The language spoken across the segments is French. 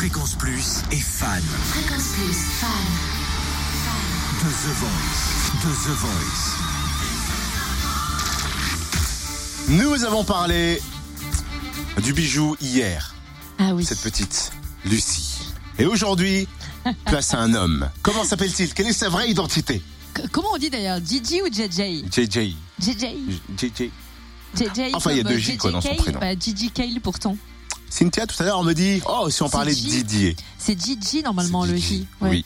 Fréquence Plus est fan Fréquence Plus, fan. de The Voice. De The Voice. Nous avons parlé du bijou hier, Ah oui. cette petite Lucie. Et aujourd'hui, place à un homme. Comment s'appelle-t-il? Quelle est sa vraie identité? C- Comment on dit d'ailleurs? Gigi ou JJ JJ. JJ JJ. JJ Enfin, il y a deux J, JJ quoi, dans son prénom. Bah, Gigi Cale pourtant. Cynthia, tout à l'heure, on me dit Oh, si on parlait de. Didier. C'est Gigi normalement le. J. Ouais. Oui,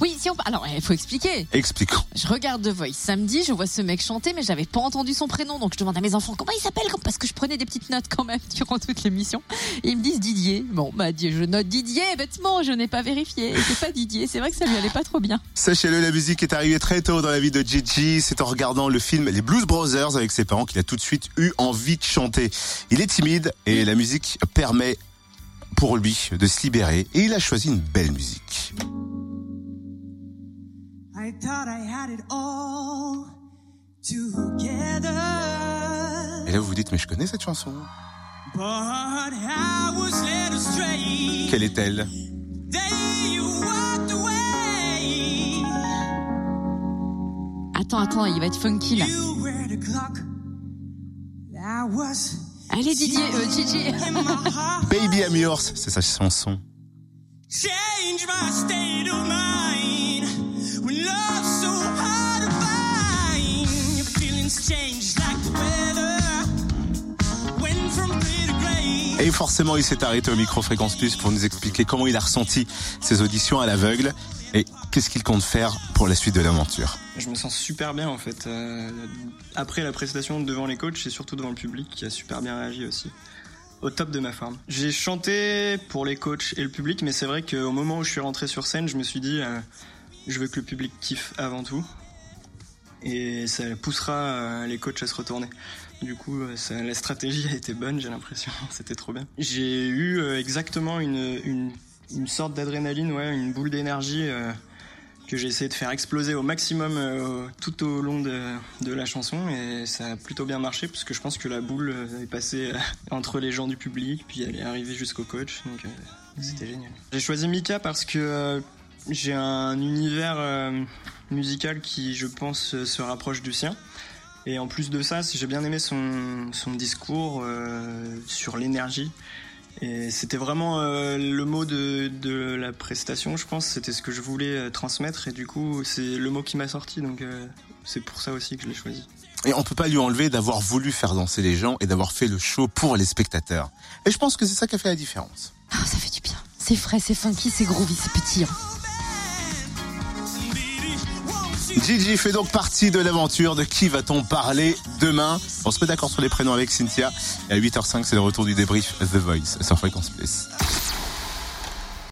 Oui, si on alors il faut expliquer. expliquons. Je regarde The Voice samedi, je vois ce mec chanter, mais j'avais pas entendu son prénom, donc je demande à mes enfants comment il s'appelle, parce que je prenais des petites notes quand même durant toute l'émission. Ils me disent Didier. Bon, bah je note Didier bêtement, je n'ai pas vérifié. C'est pas Didier. C'est vrai que ça lui allait pas trop bien. Sachez-le, la musique est arrivée très tôt dans la vie de Gigi. C'est en regardant le film Les Blues Brothers avec ses parents qu'il a tout de suite eu envie de chanter. Il est timide et la musique permet pour lui de se libérer et il a choisi une belle musique. Et là, vous vous dites, mais je connais cette chanson. But I was led astray. Quelle est-elle? Day you walked away. Attends, attends, il va être funky là. Allez Didier, euh, Gigi. Baby I'm yours, c'est sa chanson. Change my state of mind. Et forcément, il s'est arrêté au micro Fréquence Plus pour nous expliquer comment il a ressenti ses auditions à l'aveugle et qu'est-ce qu'il compte faire pour la suite de l'aventure. Je me sens super bien en fait. Euh, après la prestation devant les coachs et surtout devant le public qui a super bien réagi aussi. Au top de ma forme. J'ai chanté pour les coachs et le public, mais c'est vrai qu'au moment où je suis rentré sur scène, je me suis dit, euh, je veux que le public kiffe avant tout. Et ça poussera euh, les coachs à se retourner. Du coup, euh, ça- la stratégie a été bonne, j'ai l'impression. C'était trop bien. J'ai eu euh, exactement une, une, une sorte d'adrénaline, ouais, une boule d'énergie. euh, que j'ai essayé de faire exploser au maximum euh, tout au long de, de la chanson et ça a plutôt bien marché parce que je pense que la boule est passée entre les gens du public puis elle est arrivée jusqu'au coach donc euh, c'était génial. J'ai choisi Mika parce que j'ai un univers euh, musical qui je pense euh, se rapproche du sien et en plus de ça j'ai bien aimé son, son discours euh, sur l'énergie et c'était vraiment euh, le mot de, de la prestation, je pense. C'était ce que je voulais transmettre. Et du coup, c'est le mot qui m'a sorti. Donc, c'est pour ça aussi que je l'ai choisi. Et on peut pas lui enlever d'avoir voulu faire danser les gens et d'avoir fait le show pour les spectateurs. Et je pense que c'est ça qui a fait la différence. Ah, ça fait du bien. C'est frais, c'est funky, c'est groovy, c'est pétillant. Gigi fait donc partie de l'aventure. De qui va-t-on parler demain On se met d'accord sur les prénoms avec Cynthia. Et à 8h05, c'est le retour du débrief The Voice sur Fréquence Plus.